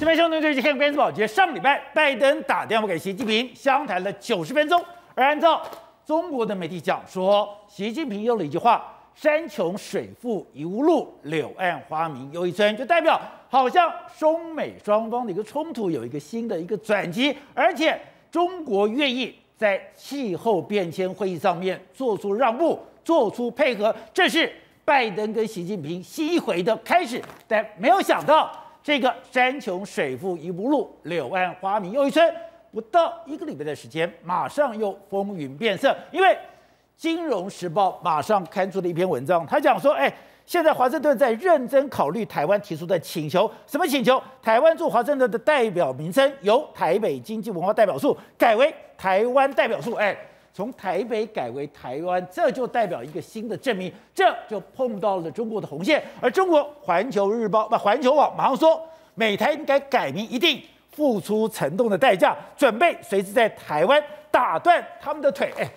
这边兄弟最近看关注宝杰，上礼拜拜登打电话给习近平，相谈了九十分钟。而按照中国的媒体讲说，习近平用了一句话：“山穷水复疑无路，柳暗花明又一村”，就代表好像中美双方的一个冲突有一个新的一个转机，而且中国愿意在气候变迁会议上面做出让步、做出配合，这是拜登跟习近平新一回的开始。但没有想到。这个山穷水复疑无路，柳暗花明又一村。不到一个礼拜的时间，马上又风云变色。因为《金融时报》马上刊出了一篇文章，他讲说：“哎，现在华盛顿在认真考虑台湾提出的请求。什么请求？台湾驻华盛顿的代表名称由台北经济文化代表处改为台湾代表处。哎。”从台北改为台湾，这就代表一个新的证明，这就碰到了中国的红线。而中国《环球日报》不，《环球网》马上说，美台应该改名，一定付出沉重的代价，准备随时在台湾打断他们的腿。哎，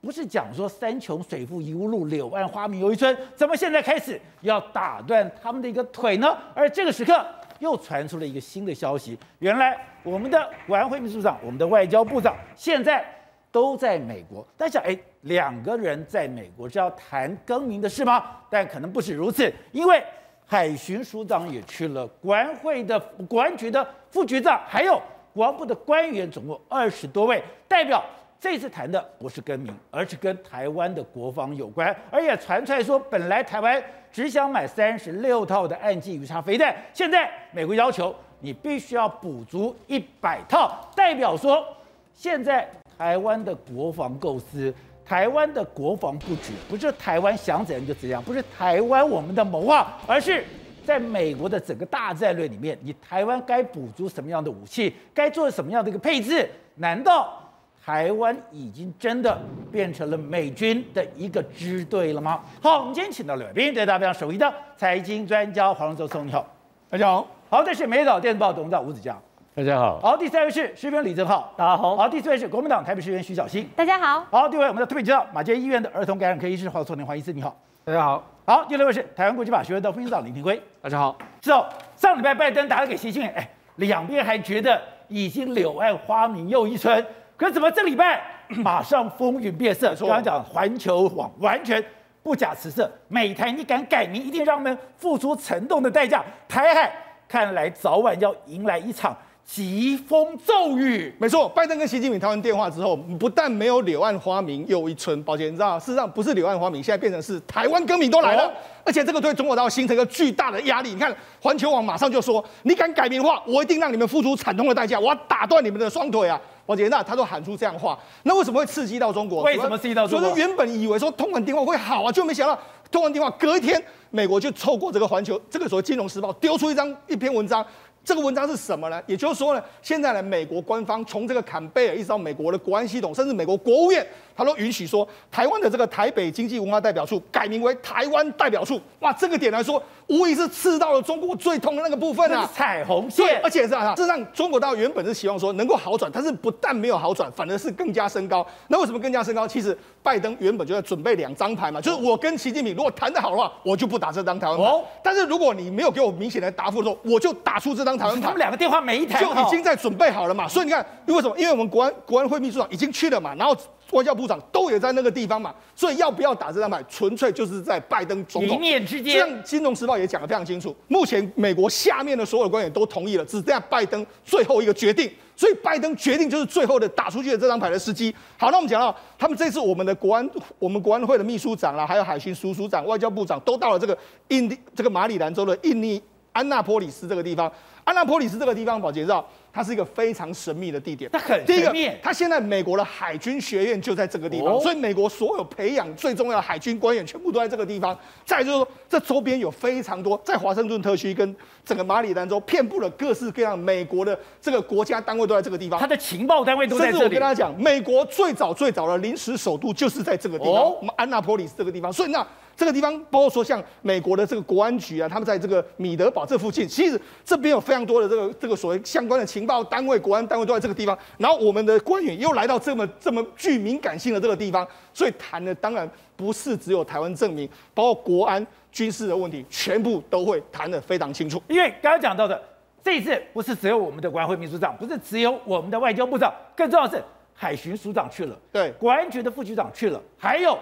不是讲说山穷水复疑无路，柳暗花明又一村，怎么现在开始要打断他们的一个腿呢？而这个时刻又传出了一个新的消息，原来我们的国安会秘书长，我们的外交部长现在。都在美国，大家想，哎，两个人在美国是要谈更名的事吗？但可能不是如此，因为海巡署长也去了，国安会的国安局的副局长，还有国防部的官员，总共二十多位代表。这次谈的不是更名，而是跟台湾的国防有关，而且传出来说，本来台湾只想买三十六套的岸基鱼叉飞弹，现在美国要求你必须要补足一百套，代表说现在。台湾的国防构思，台湾的国防布局，不是台湾想怎样就怎样，不是台湾我们的谋划，而是在美国的整个大战略里面，你台湾该补足什么样的武器，该做什么样的一个配置？难道台湾已经真的变成了美军的一个支队了吗？好，我们今天请到了来宾，对大家非常熟悉的财经专家黄荣州，你好，大家好。好，这是《美丽岛电子报》董事长吴子嘉。大家好，好，第三位是时评李正浩，大家好，好，第四位是国民党台北市议员徐小新，大家好，好，第五位我们的特别介绍马偕医院的儿童感染科医师黄崇年黄医师，你好，大家好，好，第六位是台湾国际法学院的副院长林庭辉，大家好，之后上礼拜拜登打了给习近平，哎，两边还觉得已经柳暗花明又一村，可怎么这礼拜 马上风云变色？刚刚讲环球网完全不假辞色，美台你敢改名，一定让我们付出沉重的代价，台海看来早晚要迎来一场。疾风骤雨，没错。拜登跟习近平谈完电话之后，不但没有柳暗花明又一村，抱歉，你知道，事实上不是柳暗花明，现在变成是台湾歌迷都来了，哦、而且这个对中国大陆形成一个巨大的压力。你看，环球网马上就说，你敢改名的话，我一定让你们付出惨痛的代价，我要打断你们的双腿啊！抱歉，那他都喊出这样话，那为什么会刺激到中国？为什么刺激到中国？所以原本以为说通完电话会好啊，就没想到通完电话隔一天，美国就透过这个环球这个所谓《金融时报》丢出一张一篇文章。这个文章是什么呢？也就是说呢，现在呢，美国官方从这个坎贝尔一直到美国的国安系统，甚至美国国务院，他都允许说，台湾的这个台北经济文化代表处改名为台湾代表处。哇，这个点来说，无疑是刺到了中国最痛的那个部分啊！彩虹线，而且是啊，这让，中国大陆原本是希望说能够好转，但是不但没有好转，反而是更加升高。那为什么更加升高？其实拜登原本就在准备两张牌嘛，就是我跟习近平如果谈得好的话，我就不打这张台湾牌。哦，但是如果你没有给我明显的答复的时候，我就打出这张台湾牌。他们两个电话每一台就已经在准备好了嘛，所以你看，因为什么？因为我们国安国安会秘书长已经去了嘛，然后外交部长都也在那个地方嘛，所以要不要打这张牌，纯粹就是在拜登总统一念之间。像，《金融时报》也讲得非常清楚，目前美国下面的所有官员都同意了，只剩下拜登最后一个决定，所以拜登决定就是最后的打出去的这张牌的时机。好，那我们讲到他们这次我们的国安我们国安会的秘书长啦，还有海巡署署长、外交部长都到了这个印第这个马里兰州的印尼安纳波里斯这个地方。安纳波里斯这个地方，宝杰知道，它是一个非常神秘的地点。它很神秘。它现在美国的海军学院就在这个地方，所以美国所有培养最重要的海军官员全部都在这个地方。再就是说，这周边有非常多，在华盛顿特区跟整个马里兰州遍布了各式各样美国的这个国家单位都在这个地方。他的情报单位都在这里。甚至我跟大家讲，美国最早最早的临时首都就是在这个地方，我们安娜波里斯这个地方。所以那。这个地方包括说像美国的这个国安局啊，他们在这个米德堡这附近，其实这边有非常多的这个这个所谓相关的情报单位、国安单位都在这个地方。然后我们的官员又来到这么这么具敏感性的这个地方，所以谈的当然不是只有台湾证明，包括国安军事的问题，全部都会谈得非常清楚。因为刚刚讲到的这一次不是只有我们的国安会秘书长，不是只有我们的外交部长，更重要的是海巡署长去了，对，国安局的副局长去了，还有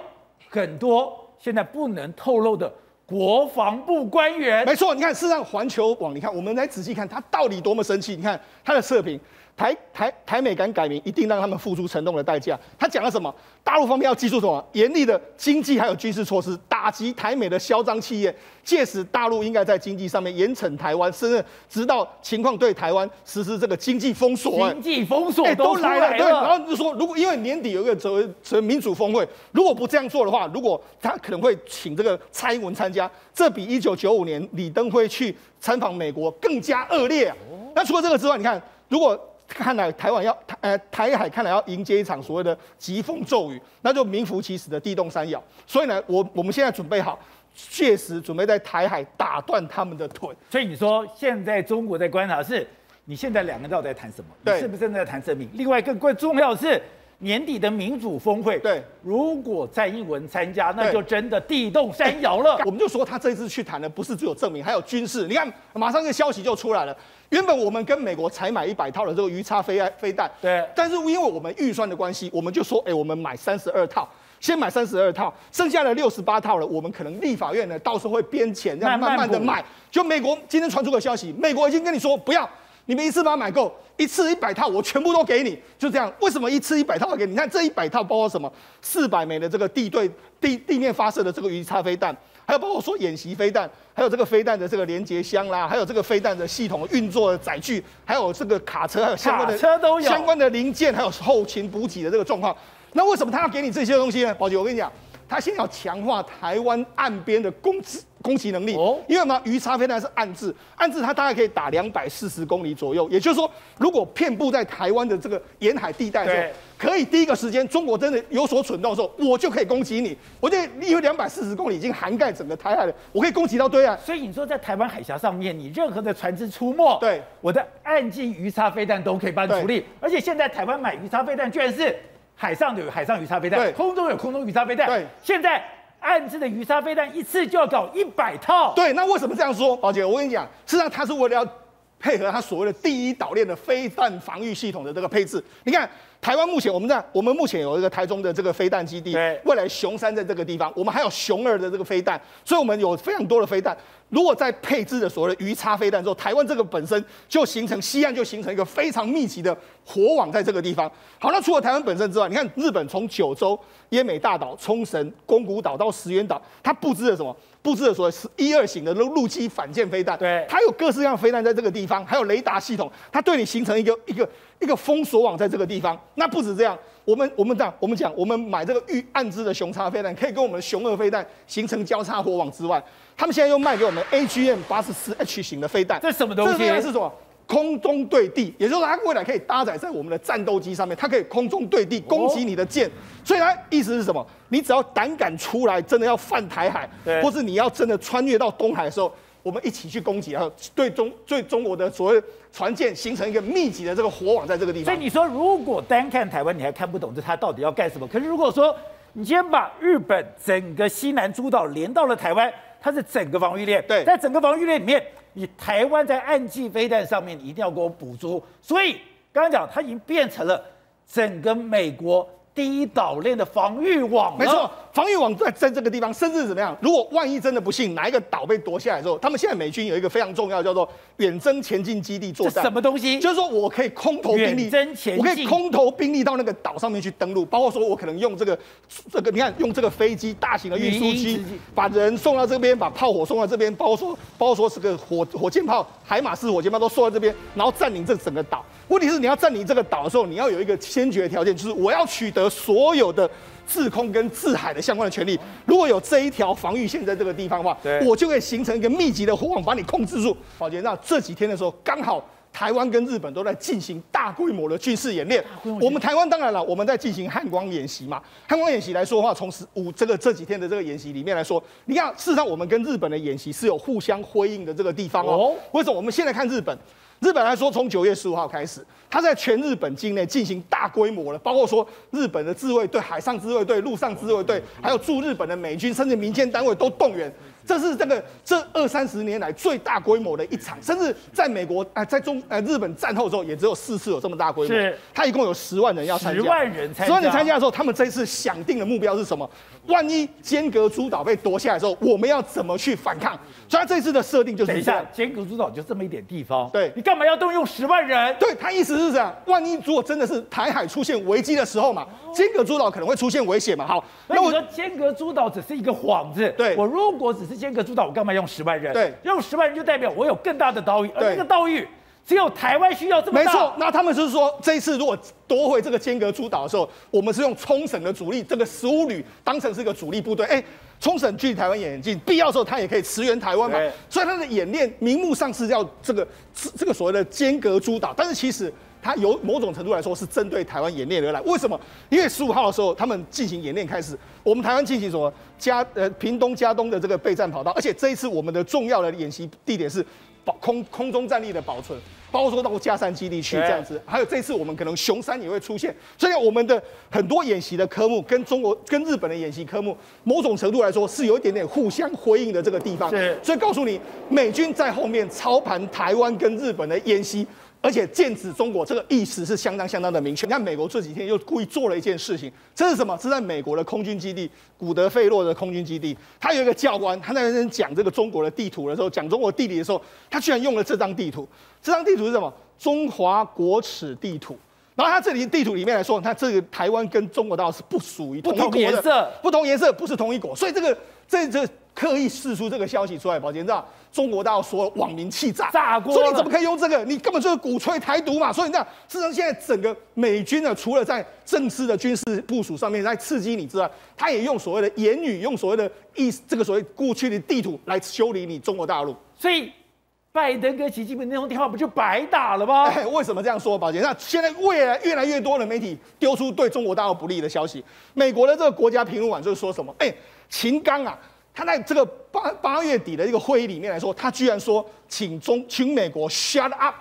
很多现在不能透露的国防部官员。没错，你看，事实上环球网，你看，我们来仔细看他到底多么生气。你看他的测评。台台台美敢改名，一定让他们付出沉重的代价。他讲了什么？大陆方面要记住什么？严厉的经济还有军事措施，打击台美的嚣张企业。届时，大陆应该在经济上面严惩台湾，甚至直到情况对台湾实施这个经济封锁。经济封锁都来了，对。然后就说，如果因为年底有一个所谓所谓民主峰会，如果不这样做的话，如果他可能会请这个蔡英文参加，这比一九九五年李登辉去参访美国更加恶劣啊。那除了这个之外，你看，如果看来台湾要台呃台海看来要迎接一场所谓的疾风骤雨，那就名副其实的地动山摇。所以呢，我我们现在准备好，确实准备在台海打断他们的腿。所以你说现在中国在观察是，你现在两个人到底在谈什么？对，你是不是正在谈生命？另外更更重要的是。年底的民主峰会，对，如果蔡英文参加，那就真的地动山摇了。我们就说他这次去谈的不是只有证明，还有军事。你看，马上这个消息就出来了。原本我们跟美国才买一百套的这个鱼叉飞飞弹，对，但是因为我们预算的关系，我们就说，哎，我们买三十二套，先买三十二套，剩下的六十八套了，我们可能立法院呢，到时候会编钱，这样慢慢的买。就美国今天传出个消息，美国已经跟你说不要。你们一次把它买够，一次一百套，我全部都给你，就这样。为什么一次一百套给你？你看这一百套包括什么？四百枚的这个地对地地面发射的这个鱼叉飞弹，还有包括说演习飞弹，还有这个飞弹的这个连接箱啦，还有这个飞弹的系统运作的载具，还有这个卡车，还有相关的车都有相关的零件，还有后勤补给的这个状况。那为什么他要给你这些东西呢？宝杰，我跟你讲。他先要强化台湾岸边的攻击攻击能力，哦，因为嘛，鱼叉飞弹是暗制，暗制它大概可以打两百四十公里左右。也就是说，如果遍布在台湾的这个沿海地带的时候，可以第一个时间中国真的有所蠢动的时候，我就可以攻击你。我觉得因为两百四十公里已经涵盖整个台海了，我可以攻击到对岸。所以你说在台湾海峡上面，你任何的船只出没，对，我的岸基鱼叉飞弹都可以帮你处理。而且现在台湾买鱼叉飞弹，居然是海上有海上鱼叉飞弹，空中有空中鱼叉飞弹。对，现在。暗制的鱼叉飞弹一次就要搞一百套，对，那为什么这样说？宝姐，我跟你讲，实际上它是为了要配合它所谓的第一岛链的飞弹防御系统的这个配置。你看，台湾目前我们在我们目前有一个台中的这个飞弹基地，未来雄三在这个地方，我们还有熊二的这个飞弹，所以我们有非常多的飞弹。如果在配置的所谓的鱼叉飞弹之后，台湾这个本身就形成西岸就形成一个非常密集的火网在这个地方。好，那除了台湾本身之外，你看日本从九州、奄美大岛、冲绳、宫古岛到石垣岛，它布置了什么？布置了所谓是一二型的陆陆基反舰飞弹。对，它有各式各样飞弹在这个地方，还有雷达系统，它对你形成一个一个一个封锁网在这个地方。那不止这样，我们我们这样我们讲，我们买这个预暗制的雄叉飞弹，可以跟我们的雄二飞弹形成交叉火网之外。他们现在又卖给我们 AGM 八十四 H 型的飞弹，这什么东西？这是什么？空中对地，也就是说它未来可以搭载在我们的战斗机上面，它可以空中对地攻击你的舰。哦、所以它意思是什么？你只要胆敢出来，真的要犯台海，或是你要真的穿越到东海的时候，我们一起去攻击，然后对中对中国的所谓船舰形成一个密集的这个火网在这个地方。所以你说，如果单看台湾，你还看不懂这他到底要干什么？可是如果说你今天把日本整个西南诸岛连到了台湾。它是整个防御链，对，在整个防御链里面，你台湾在岸基飞弹上面，你一定要给我补足。所以刚刚讲，它已经变成了整个美国。第一岛链的防御网，没错，防御网在在这个地方，甚至怎么样？如果万一真的不幸哪一个岛被夺下来之后，他们现在美军有一个非常重要叫做远征前进基地作战。什么东西？就是说我可以空投兵力，远征前进，我可以空投兵力到那个岛上面去登陆，包括说我可能用这个这个，你看用这个飞机，大型的运输机，把人送到这边，把炮火送到这边，包括说包括说是个火火箭炮，海马式火箭炮都送到这边，然后占领这整个岛。问题是你要占领这个岛的时候，你要有一个先决条件，就是我要取得所有的制空跟制海的相关的权利。如果有这一条防御线在这个地方的话，我就可以形成一个密集的火网把你控制住。宝杰，那这几天的时候，刚好台湾跟日本都在进行大规模的军事演练。我们台湾当然了，我们在进行汉光演习嘛。汉光演习来说的话，从十五这个这几天的这个演习里面来说，你看，事实上我们跟日本的演习是有互相辉映的这个地方哦。为什么？我们现在看日本。日本来说，从九月十五号开始，他在全日本境内进行大规模的，包括说日本的自卫队、海上自卫队、陆上自卫队，还有驻日本的美军，甚至民间单位都动员。这是这个这二三十年来最大规模的一场，甚至在美国啊，在中呃日本战后的时候，也只有四次有这么大规模。是，他一共有十万人要参加，十万人参加，十万人参加的时候，他们这一次想定的目标是什么？万一尖阁诸岛被夺下来的时候，我们要怎么去反抗？所以他这次的设定就是：等一下，尖阁诸岛就这么一点地方，对，你干嘛要动用十万人？对，他意思是这样：万一如果真的是台海出现危机的时候嘛，尖阁诸岛可能会出现危险嘛。好，那我说尖阁诸岛只是一个幌子。对，我如果只是尖阁诸岛，我干嘛用十万人？对，用十万人就代表我有更大的岛屿，而这个岛屿只有台湾需要这么大。没错，那他们就是说这一次如果夺回这个尖阁诸岛的时候，我们是用冲绳的主力，这个十五旅当成是一个主力部队。哎。冲绳距离台湾也很近，必要的时候他也可以驰援台湾嘛。所以他的演练明目上是要这个这个所谓的尖阁诸岛，但是其实他有某种程度来说是针对台湾演练而来。为什么？因为十五号的时候他们进行演练开始，我们台湾进行什么加呃屏东加东的这个备战跑道，而且这一次我们的重要的演习地点是保空空中战力的保存。包括说到加山基地去这样子，还有这次我们可能熊山也会出现，所以我们的很多演习的科目跟中国跟日本的演习科目，某种程度来说是有一点点互相辉映的这个地方。是，所以告诉你，美军在后面操盘台湾跟日本的演习。而且剑指中国这个意思是相当相当的明确。你看美国这几天又故意做了一件事情，这是什么？是在美国的空军基地古德费洛的空军基地，他有一个教官，他在那边讲这个中国的地图的时候，讲中国地理的时候，他居然用了这张地图。这张地图是什么？中华国耻地图。然后他这里地图里面来说，他这个台湾跟中国大陆是不属于同一国的，不同颜色，不同颜色，不是同一国。所以这个这这。刻意释出这个消息出来，宝杰知道中国大陆说网民气炸，炸锅，所以你怎么可以用这个？你根本就是鼓吹台独嘛！所以你知道，事实上现在整个美军呢，除了在政治的军事部署上面在刺激你之外，他也用所谓的言语，用所谓的意思，这个所谓过去的地图来修理你中国大陆。所以拜登跟习近平那通电话不就白打了吗？哎，为什么这样说，宝杰？那现在未来越来越多的媒体丢出对中国大陆不利的消息，美国的这个国家评论网就是说什么？哎，秦刚啊。他在这个八八月底的一个会议里面来说，他居然说请中请美国 shut up，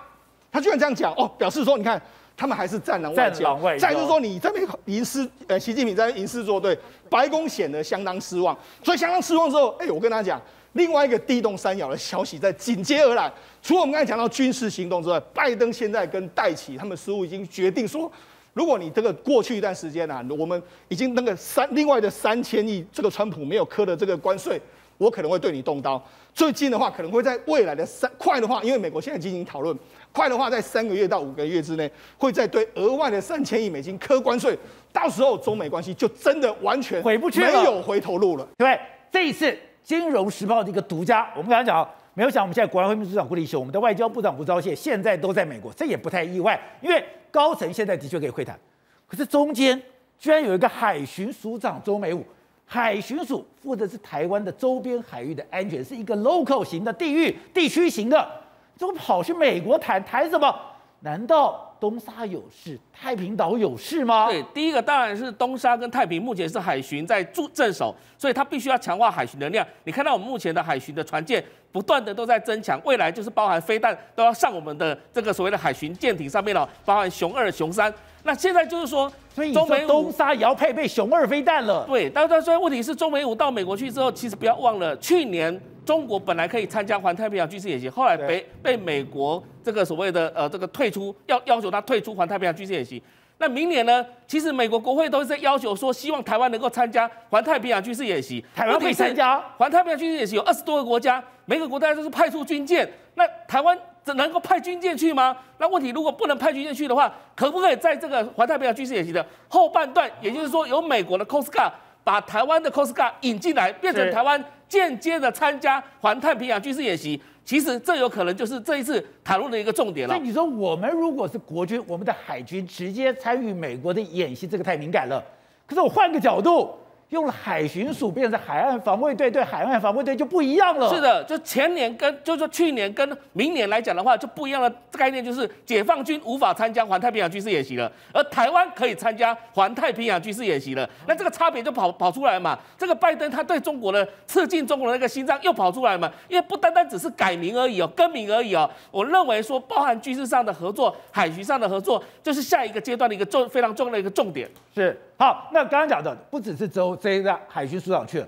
他居然这样讲哦，表示说你看他们还是战狼外交，再就是说你这边吟诗呃习近平在吟诗作对，白宫显得相当失望，所以相当失望之后，哎，我跟他讲另外一个地动山摇的消息在紧接而来，除了我们刚才讲到军事行动之外，拜登现在跟戴奇他们似乎已经决定说。如果你这个过去一段时间啊，我们已经那个三另外的三千亿这个川普没有科的这个关税，我可能会对你动刀。最近的话，可能会在未来的三快的话，因为美国现在进行讨论，快的话在三个月到五个月之内，会再对额外的三千亿美金科关税。到时候中美关系就真的完全回不去了，没有回头路了。对，这一次《金融时报》的一个独家，我们刚才讲，没有想我们现在国安会秘书长顾立雄，我们的外交部长吴钊燮，现在都在美国，这也不太意外，因为。高层现在的确可以会谈，可是中间居然有一个海巡署长周美武，海巡署负责是台湾的周边海域的安全，是一个 local 型的地域地区型的，怎么跑去美国谈谈什么？难道东沙有事，太平岛有事吗？对，第一个当然是东沙跟太平目前是海巡在驻镇守，所以它必须要强化海巡能量。你看到我们目前的海巡的船舰不断的都在增强，未来就是包含飞弹都要上我们的这个所谓的海巡舰艇上面了，包含熊二、熊三。那现在就是说，所以中美东沙也要配备熊二飞弹了。对，但是所以问题是，中美五到美国去之后，其实不要忘了去年。中国本来可以参加环太平洋军事演习，后来被被美国这个所谓的呃这个退出，要要求他退出环太平洋军事演习。那明年呢？其实美国国会都是在要求说，希望台湾能够参加环太平洋军事演习。台湾可以参加环太平洋军事演习，有二十多个国家，每个国家都是派出军舰。那台湾只能够派军舰去吗？那问题如果不能派军舰去的话，可不可以在这个环太平洋军事演习的后半段，也就是说由美国的 Coast Guard 把台湾的 Coast Guard 引进来，变成台湾？间接的参加环太平洋军事演习，其实这有可能就是这一次讨论的一个重点了。所以你说，我们如果是国军，我们的海军直接参与美国的演习，这个太敏感了。可是我换个角度。用了海巡署变成海岸防卫队，对海岸防卫队就不一样了。是的，就前年跟就是说去年跟明年来讲的话，就不一样的概念，就是解放军无法参加环太平洋军事演习了，而台湾可以参加环太平洋军事演习了。那这个差别就跑跑出来嘛。这个拜登他对中国的刺进中国的那个心脏又跑出来嘛。因为不单单只是改名而已哦，更名而已哦。我认为说包含军事上的合作、海巡上的合作，就是下一个阶段的一个重非常重要的一个重点。是。好，那刚刚讲的不只是周这一个海军署长去了，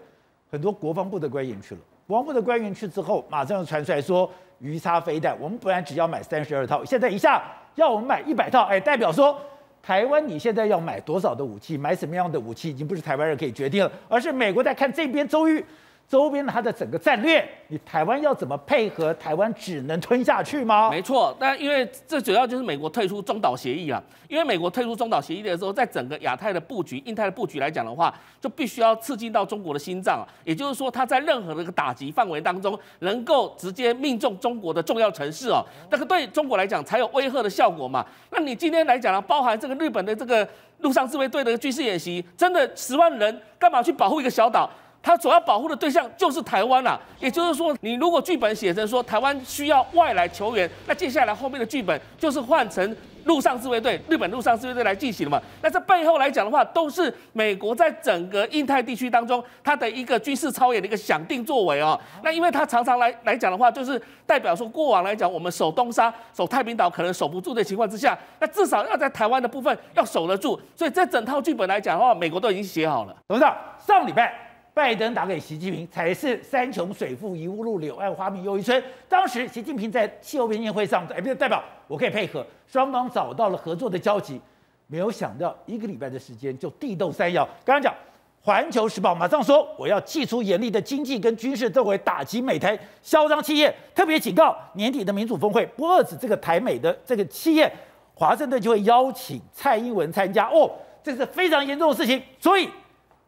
很多国防部的官员去了。国防部的官员去之后，马上又传出来说，鱼叉飞弹，我们本来只要买三十二套，现在一下要我们买一百套，哎，代表说台湾你现在要买多少的武器，买什么样的武器，已经不是台湾人可以决定了，而是美国在看这边周瑜。周边它的整个战略，你台湾要怎么配合？台湾只能吞下去吗？没错，但因为这主要就是美国退出中岛协议啊。因为美国退出中岛协议的时候，在整个亚太的布局、印太的布局来讲的话，就必须要刺激到中国的心脏啊。也就是说，它在任何的一个打击范围当中，能够直接命中中国的重要城市哦。那个对中国来讲才有威吓的效果嘛。那你今天来讲呢，包含这个日本的这个陆上自卫队的军事演习，真的十万人干嘛去保护一个小岛？他主要保护的对象就是台湾啦，也就是说，你如果剧本写成说台湾需要外来球员，那接下来后面的剧本就是换成陆上自卫队、日本陆上自卫队来进行了嘛？那这背后来讲的话，都是美国在整个印太地区当中它的一个军事操演的一个想定作为哦。那因为它常常来来讲的话，就是代表说过往来讲，我们守东沙、守太平岛可能守不住的情况之下，那至少要在台湾的部分要守得住。所以这整套剧本来讲的话，美国都已经写好了。董事长，上礼拜。拜登打给习近平，才是山穷水复疑无路，柳暗花明又一村。当时习近平在气候变迁会上，哎，不是代表我可以配合，双方找到了合作的交集。没有想到一个礼拜的时间就地动山摇。刚刚讲《环球时报》马上说，我要祭出严厉的经济跟军事作为，打击美台嚣张企业，特别警告年底的民主峰会不遏制这个台美的这个企业，华盛顿就会邀请蔡英文参加。哦，这是非常严重的事情，所以。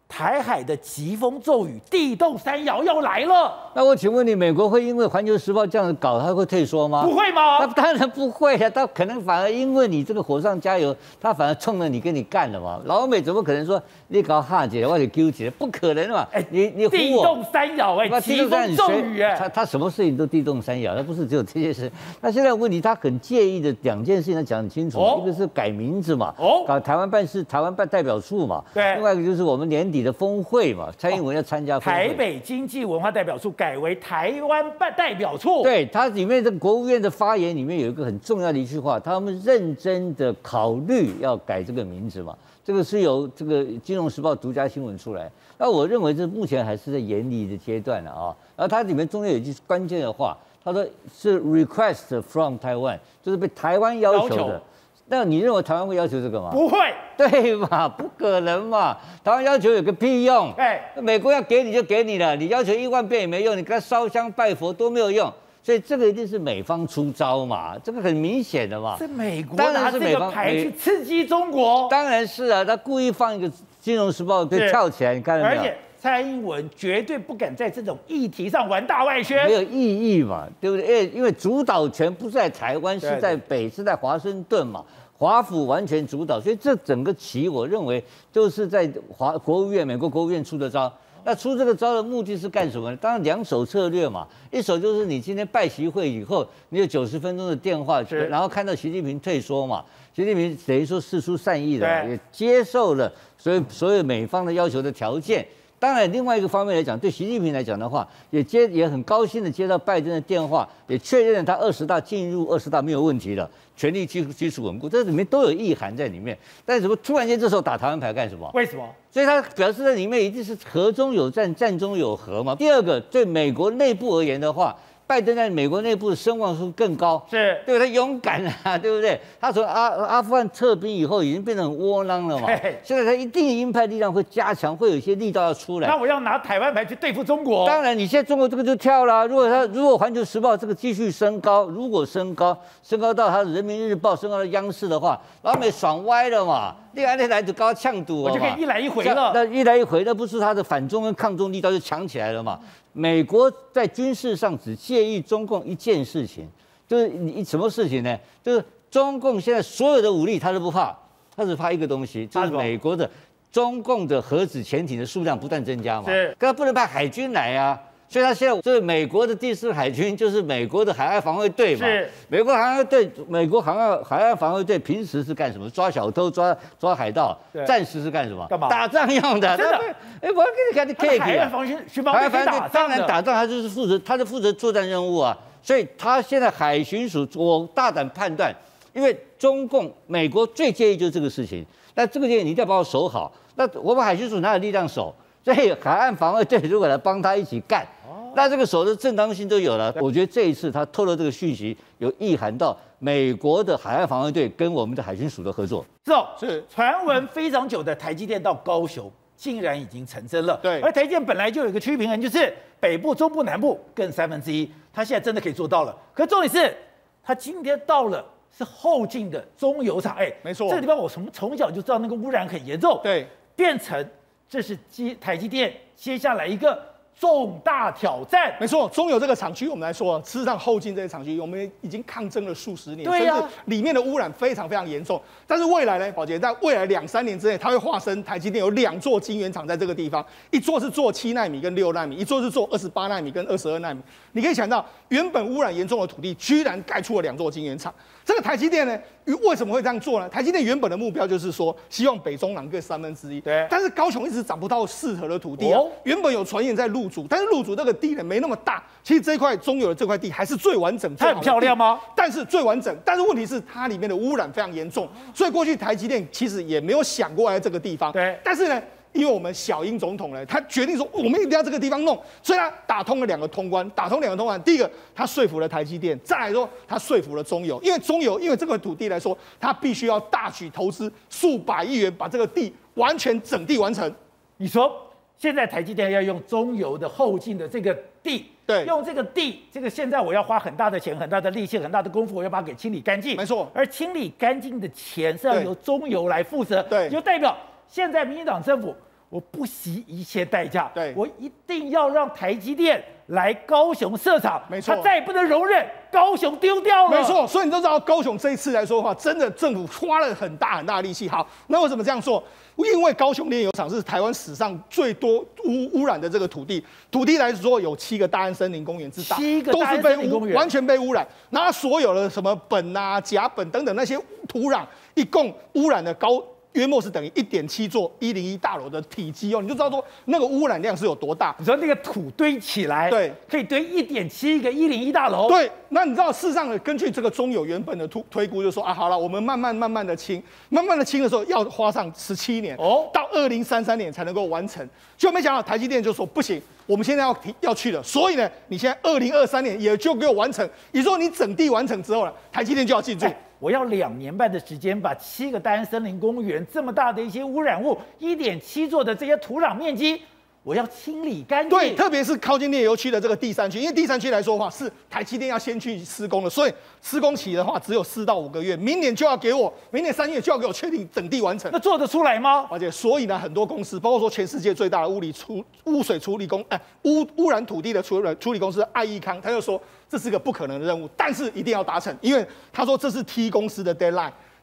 台海的疾风骤雨，地动山摇要来了。那我请问你，美国会因为《环球时报》这样搞，他会退缩吗？不会吗？他当然不会啊，他可能反而因为你这个火上加油，他反而冲着你跟你干了嘛。老美怎么可能说你搞哈姐或者纠结？不可能嘛！哎，你你地动山摇哎，疾风骤雨哎，他他什么事情都地动山摇，他不是只有这件事。那现在问题，他很介意的两件事情，他讲很清楚，一个是改名字嘛，哦，搞台湾办事、台湾办代表处嘛，对，另外一个就是我们年底的峰会嘛，蔡英文要参加。台北经济文化代表处改为台湾办代表处。对，它里面的国务院的发言里面有一个很重要的一句话，他们认真的考虑要改这个名字嘛。这个是由这个《金融时报》独家新闻出来。那我认为这目前还是在研拟的阶段了啊。然后它里面中间有一句关键的话，他说是 request from Taiwan，就是被台湾要求的。那你认为台湾会要求这个吗？不会，对嘛？不可能嘛！台湾要求有个屁用！哎，美国要给你就给你了，你要求一万遍也没用，你跟他烧香拜佛都没有用，所以这个一定是美方出招嘛，这个很明显的嘛。是美国拿这个牌去刺激中国？当然是啊，他故意放一个《金融时报》就跳起来，你看到没有？蔡英文绝对不敢在这种议题上玩大外宣，没有意义嘛，对不对？因为因为主导权不是在台湾，是在北，是在华盛顿嘛，华府完全主导，所以这整个棋，我认为就是在华国务院、美国国务院出的招。那出这个招的目的是干什么呢？当然两手策略嘛，一手就是你今天拜习会以后，你有九十分钟的电话，然后看到习近平退缩嘛，习近平等于说释出善意的，也接受了所以所有美方的要求的条件。当然，另外一个方面来讲，对习近平来讲的话，也接也很高兴的接到拜登的电话，也确认了他二十大进入二十大没有问题了，权力基基础稳固，这里面都有意涵在里面。但是怎么突然间这时候打台湾牌干什么？为什么？所以他表示在里面一定是和中有战，战中有和嘛。第二个，对美国内部而言的话。拜登在美国内部的声望是更高，是对他勇敢啊，对不对？他从阿阿富汗撤兵以后，已经变得很窝囊了嘛。现在他一定鹰派力量会加强，会有一些力道要出来。那我要拿台湾牌去对付中国？当然，你现在中国这个就跳了。如果他如果环球时报这个继续升高，如果升高，升高到他人民日报，升高到央视的话，老美爽歪了嘛。另外那台就高呛赌，我就可以一来一回了。那一来一回，那不是他的反中跟抗中力道就强起来了嘛？美国在军事上只介意中共一件事情，就是你什么事情呢？就是中共现在所有的武力他都不怕，他只怕一个东西，就是美国的中共的核子潜艇的数量不断增加嘛。是，可他不能派海军来啊。所以，他现在就是美国的第四海军，就是美国的海岸防卫队嘛。是。美国海岸队，美国海岸海岸防卫队平时是干什么？抓小偷、抓抓海盗。对。战时是干什么？干嘛？打仗用的。真的。哎，我给你看，你可以。海岸防军，海岸防卫队当然打仗，他就是负责，他是负责作战任务啊。所以，他现在海巡署，我大胆判断，因为中共、美国最介意就是这个事情。那这个事情你一定要把我守好。那我们海巡署哪有力量守？所以，海岸防卫队如果来帮他一起干。那这个时候的正当性都有了。我觉得这一次他透露这个讯息，有意涵到美国的海岸防卫队跟我们的海军署的合作。是哦，是传闻非常久的台积电到高雄，竟然已经成真了。对，而台积电本来就有一个区域平衡，就是北部、中部、南部各三分之一，他现在真的可以做到了。可重点是，他今天到了是后进的中油厂，哎，没错，这个地方我从从小就知道那个污染很严重。对，变成这是接台积电接下来一个。重大挑战，没错。中油这个厂区，我们来说，事实上后进这些厂区，我们已经抗争了数十年，对啊、甚至里面的污染非常非常严重。但是未来呢，宝杰在未来两三年之内，它会化身台积电有两座晶圆厂在这个地方，一座是做七纳米跟六纳米，一座是做二十八纳米跟二十二纳米。你可以想到，原本污染严重的土地，居然盖出了两座晶圆厂。这个台积电呢，为什么会这样做呢？台积电原本的目标就是说，希望北中南各三分之一。对。但是高雄一直找不到适合的土地啊。哦、原本有传言在入主，但是入主这个地呢没那么大。其实这块中油的这块地还是最完整、最很漂亮吗？但是最完整，但是问题是它里面的污染非常严重，所以过去台积电其实也没有想过来这个地方。对。但是呢。因为我们小英总统呢，他决定说我们一定要这个地方弄，所以他打通了两个通关，打通两个通关。第一个，他说服了台积电；再来说，他说服了中油。因为中油，因为这块土地来说，他必须要大举投资数百亿元，把这个地完全整地完成。你说现在台积电要用中油的后进的这个地，对，用这个地，这个现在我要花很大的钱、很大的力气、很大的功夫，我要把它给清理干净。没错，而清理干净的钱是要由中油来负责，对，就代表。现在民进党政府，我不惜一切代价，对，我一定要让台积电来高雄设厂，没错，他再也不能容忍高雄丢掉了，没错。所以你都知道，高雄这一次来说的话，真的政府花了很大很大的力气。好，那为什么这样做？因为高雄炼油厂是台湾史上最多污污染的这个土地，土地来说有七个大安森林公园之大，七都是被污，完全被污染。那所有的什么苯啊、甲苯等等那些土壤，一共污染的高。约莫是等于一点七座一零一大楼的体积哦，你就知道说那个污染量是有多大。你说那个土堆起来，对，可以堆一点七个一零一大楼。对，那你知道事实上呢，根据这个中友原本的推推估，就说啊，好了，我们慢慢慢慢的清，慢慢的清的时候要花上十七年哦，到二零三三年才能够完成。就没想到台积电就说不行，我们现在要提要去了，所以呢，你现在二零二三年也就给我完成。也就说你整地完成之后呢，台积电就要进驻。哎我要两年半的时间，把七个大安森林公园这么大的一些污染物，一点七座的这些土壤面积。我要清理干净。对，特别是靠近炼油区的这个第三区，因为第三区来说的话，是台积电要先去施工的，所以施工期的话只有四到五个月，明年就要给我，明年三月就要给我确定整地完成。那做得出来吗？而且，所以呢，很多公司，包括说全世界最大的物理处污水处理公，哎，污污染土地的处理处理公司爱益康，他就说这是个不可能的任务，但是一定要达成，因为他说这是 T 公司的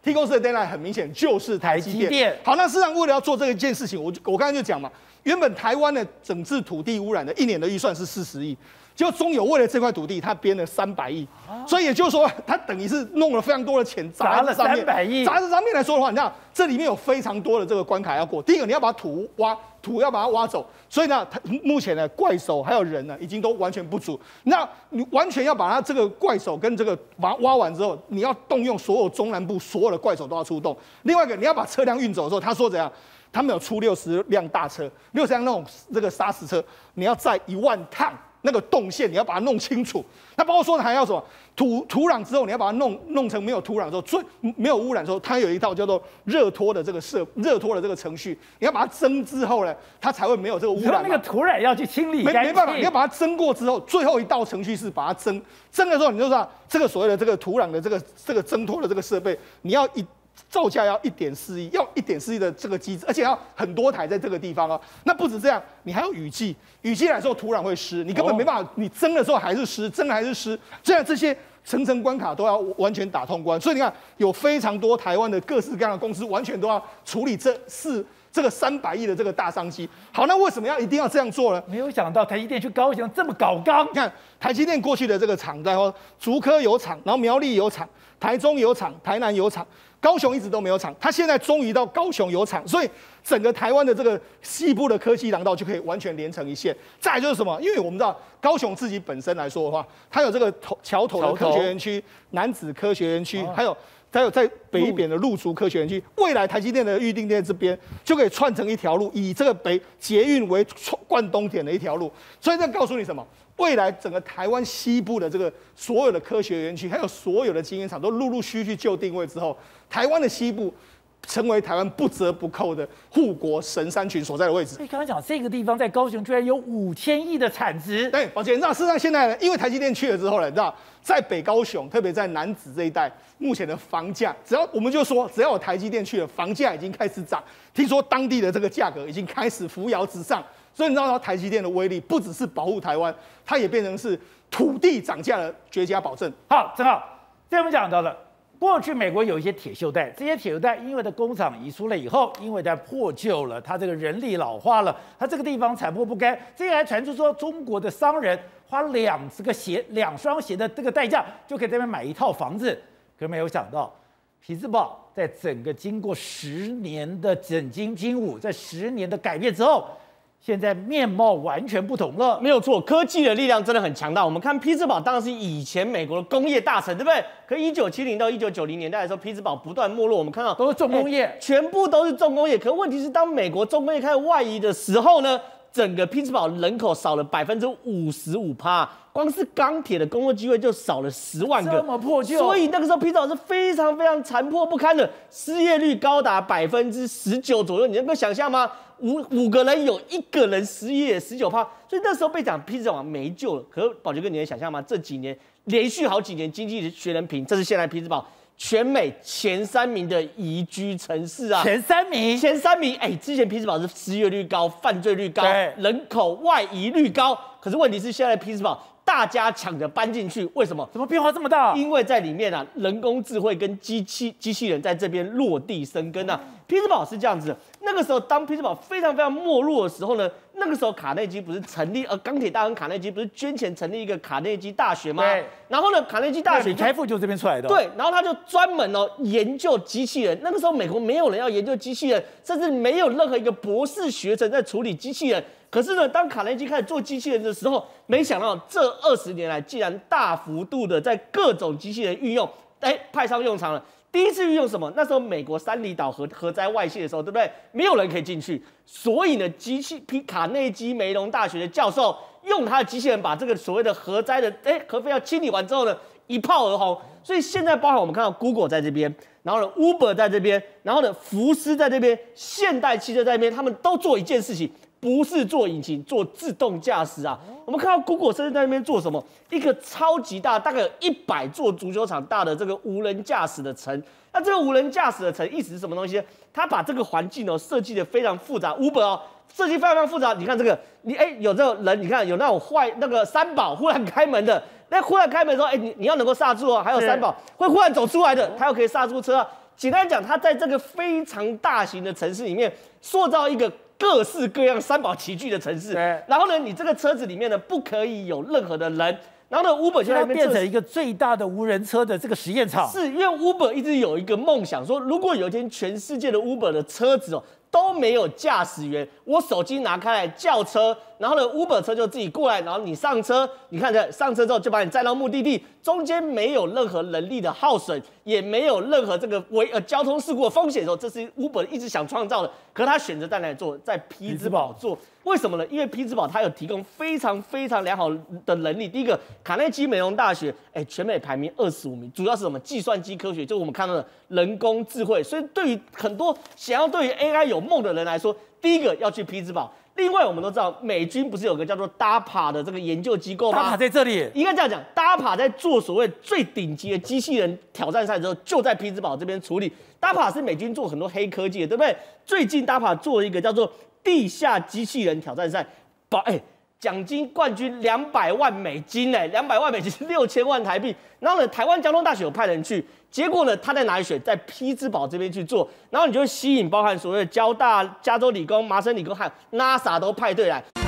deadline，T 公司的 deadline 很明显就是台积电。电好，那事实上为了要做这一件事情，我我刚才就讲嘛。原本台湾的整治土地污染的一年的预算是四十亿，结果中油为了这块土地，他编了三百亿，所以也就是说，他等于是弄了非常多的钱砸了三百亿。砸在上面来说的话，你看这里面有非常多的这个关卡要过。第一个，你要把土挖，土要把它挖走，所以呢，目前呢怪手还有人呢，已经都完全不足。那你完全要把它这个怪手跟这个把它挖完之后，你要动用所有中南部所有的怪手都要出动。另外一个，你要把车辆运走的时候，他说怎样？他们有出六十辆大车，六十辆那种这个砂石车，你要载一万趟那个动线，你要把它弄清楚。那包括说还要什么土土壤之后，你要把它弄弄成没有土壤之后，最没有污染之后，它有一套叫做热脱的这个设热脱的这个程序，你要把它蒸之后呢，它才会没有这个污染。那个土壤要去清理，没没办法，你要把它蒸过之后，最后一道程序是把它蒸蒸的时候，你就知道这个所谓的这个土壤的这个这个蒸脱的这个设备，你要一。造价要一点四亿，要一点四亿的这个机子，而且要很多台在这个地方哦。那不止这样，你还有雨季，雨季来的时候土壤会湿，你根本没办法，你蒸的时候还是湿，蒸还是湿，这样这些层层关卡都要完全打通关。所以你看，有非常多台湾的各式各样的公司，完全都要处理这四这个三百亿的这个大商机。好，那为什么要一定要这样做呢？没有想到台积电去高雄这么搞刚。你看台积电过去的这个厂在说竹科有厂，然后苗栗有厂、台中有厂、台南有厂。高雄一直都没有厂，它现在终于到高雄有厂，所以整个台湾的这个西部的科技廊道就可以完全连成一线。再来就是什么？因为我们知道高雄自己本身来说的话，它有这个头桥头的科学园区、南子科学园区，还有还有在北一点的路竹科学园区。未来台积电的预定店这边就可以串成一条路，以这个北捷运为贯东点的一条路。所以这告诉你什么？未来整个台湾西部的这个所有的科学园区，还有所有的晶圆厂，都陆陆续续就定位之后，台湾的西部。成为台湾不折不扣的护国神山群所在的位置。所以刚刚讲这个地方在高雄居然有五千亿的产值。对，宝杰，你知道事实上现在呢，因为台积电去了之后呢，你知道在北高雄，特别在南子这一带，目前的房价，只要我们就说，只要有台积电去了，房价已经开始涨。听说当地的这个价格已经开始扶摇直上。所以你知道台积电的威力不只是保护台湾，它也变成是土地涨价的绝佳保证。好，正好，这我们讲到了。过去美国有一些铁锈带，这些铁锈带因为的工厂移出了以后，因为它破旧了，它这个人力老化了，它这个地方残破不堪。这个还传出说，中国的商人花两这个鞋、两双鞋的这个代价，就可以在那边买一套房子。可没有想到，匹兹堡在整个经过十年的整经经武，在十年的改变之后。现在面貌完全不同了，没有错，科技的力量真的很强大。我们看匹兹堡当然是以前美国的工业大城，对不对？可一九七零到一九九零年代的时候，匹兹堡不断没落，我们看到都是重工业，全部都是重工业。可问题是，当美国重工业开始外移的时候呢，整个匹兹堡人口少了百分之五十五趴，光是钢铁的工作机会就少了十万个，这么破旧，所以那个时候匹兹堡是非常非常残破不堪的，失业率高达百分之十九左右，你能够想象吗？五五个人有一个人失业，十九趴，所以那时候被讲匹兹堡没救了。可是宝杰哥，你能想象吗？这几年连续好几年，经济学人评，这是现在匹兹堡全美前三名的宜居城市啊，前三名，前三名。哎，之前匹兹堡是失业率高，犯罪率高，人口外移率高。可是问题是现在匹兹堡大家抢着搬进去，为什么？怎么变化这么大？因为在里面啊，人工智慧跟机器机器人在这边落地生根啊。匹兹堡是这样子。那个时候，当匹兹堡非常非常没落的时候呢，那个时候卡内基不是成立，呃，钢铁大亨卡内基不是捐钱成立一个卡内基大学吗？对。然后呢，卡内基大学李开复就这边出来的。对。然后他就专门哦研究机器人。那个时候美国没有人要研究机器人，甚至没有任何一个博士学生在处理机器人。可是呢，当卡内基开始做机器人的时候，没想到这二十年来竟然大幅度的在各种机器人运用，哎，派上用场了。第一次运用什么？那时候美国三里岛核核灾外泄的时候，对不对？没有人可以进去，所以呢，机器皮卡内基梅隆大学的教授用他的机器人把这个所谓的核灾的哎核废料清理完之后呢，一炮而红。所以现在包含我们看到 Google 在这边，然后呢 Uber 在这边，然后呢福斯在这边，现代汽车在这边，他们都做一件事情。不是做引擎，做自动驾驶啊！我们看到 Google 甚至在那边做什么？一个超级大，大概有一百座足球场大的这个无人驾驶的城。那这个无人驾驶的城意思是什么东西？它把这个环境哦设计的非常复杂。Uber 哦设计非常非常复杂。你看这个，你哎有这个人，你看有那种坏那个三宝忽然开门的，那忽然开门的时候，哎你你要能够刹住哦。还有三宝会忽然走出来的，他又可以刹住车啊。简单讲，它在这个非常大型的城市里面塑造一个。各式各样三宝齐聚的城市，然后呢，你这个车子里面呢不可以有任何的人，然后呢，Uber 现在变成一个最大的无人车的这个实验场。是因为 Uber 一直有一个梦想，说如果有一天全世界的 Uber 的车子哦。都没有驾驶员，我手机拿开来叫车，然后呢，Uber 车就自己过来，然后你上车，你看这上车之后就把你载到目的地，中间没有任何人力的耗损，也没有任何这个危呃交通事故的风险的时候，这是 Uber 一直想创造的，可是他选择在哪里做，在匹兹堡做，为什么呢？因为匹兹堡它有提供非常非常良好的能力，第一个卡内基梅隆大学，哎，全美排名二十五名，主要是什么？计算机科学，就我们看到的人工智慧，所以对于很多想要对于 AI 有梦的人来说，第一个要去匹兹堡。另外，我们都知道，美军不是有个叫做 DARPA 的这个研究机构吗？DARPA 在这里，应该这样讲，DARPA 在做所谓最顶级的机器人挑战赛的时候，就在匹兹堡这边处理。DARPA 是美军做很多黑科技的，对不对？最近 DARPA 做了一个叫做地下机器人挑战赛，把哎。奖金冠军两百万美金呢，两百万美金是六千万台币。然后呢，台湾交通大学有派人去，结果呢，他在哪里选？在匹兹堡这边去做。然后你就吸引包含所谓的交大、加州理工、麻省理工，还有 NASA 都派队来。